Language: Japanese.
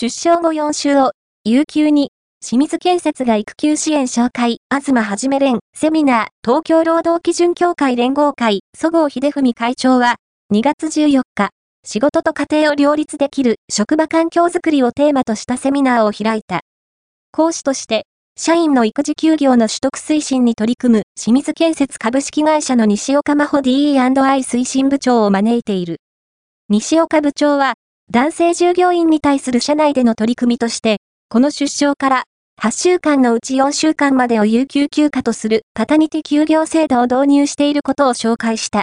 出生後4週を、有給に、清水建設が育休支援紹介、東はじめ連、セミナー、東京労働基準協会連合会、そごう秀文会長は、2月14日、仕事と家庭を両立できる職場環境づくりをテーマとしたセミナーを開いた。講師として、社員の育児休業の取得推進に取り組む清水建設株式会社の西岡真帆 DE&I 推進部長を招いている。西岡部長は、男性従業員に対する社内での取り組みとして、この出生から8週間のうち4週間までを有給休暇とするパタニティ休業制度を導入していることを紹介した。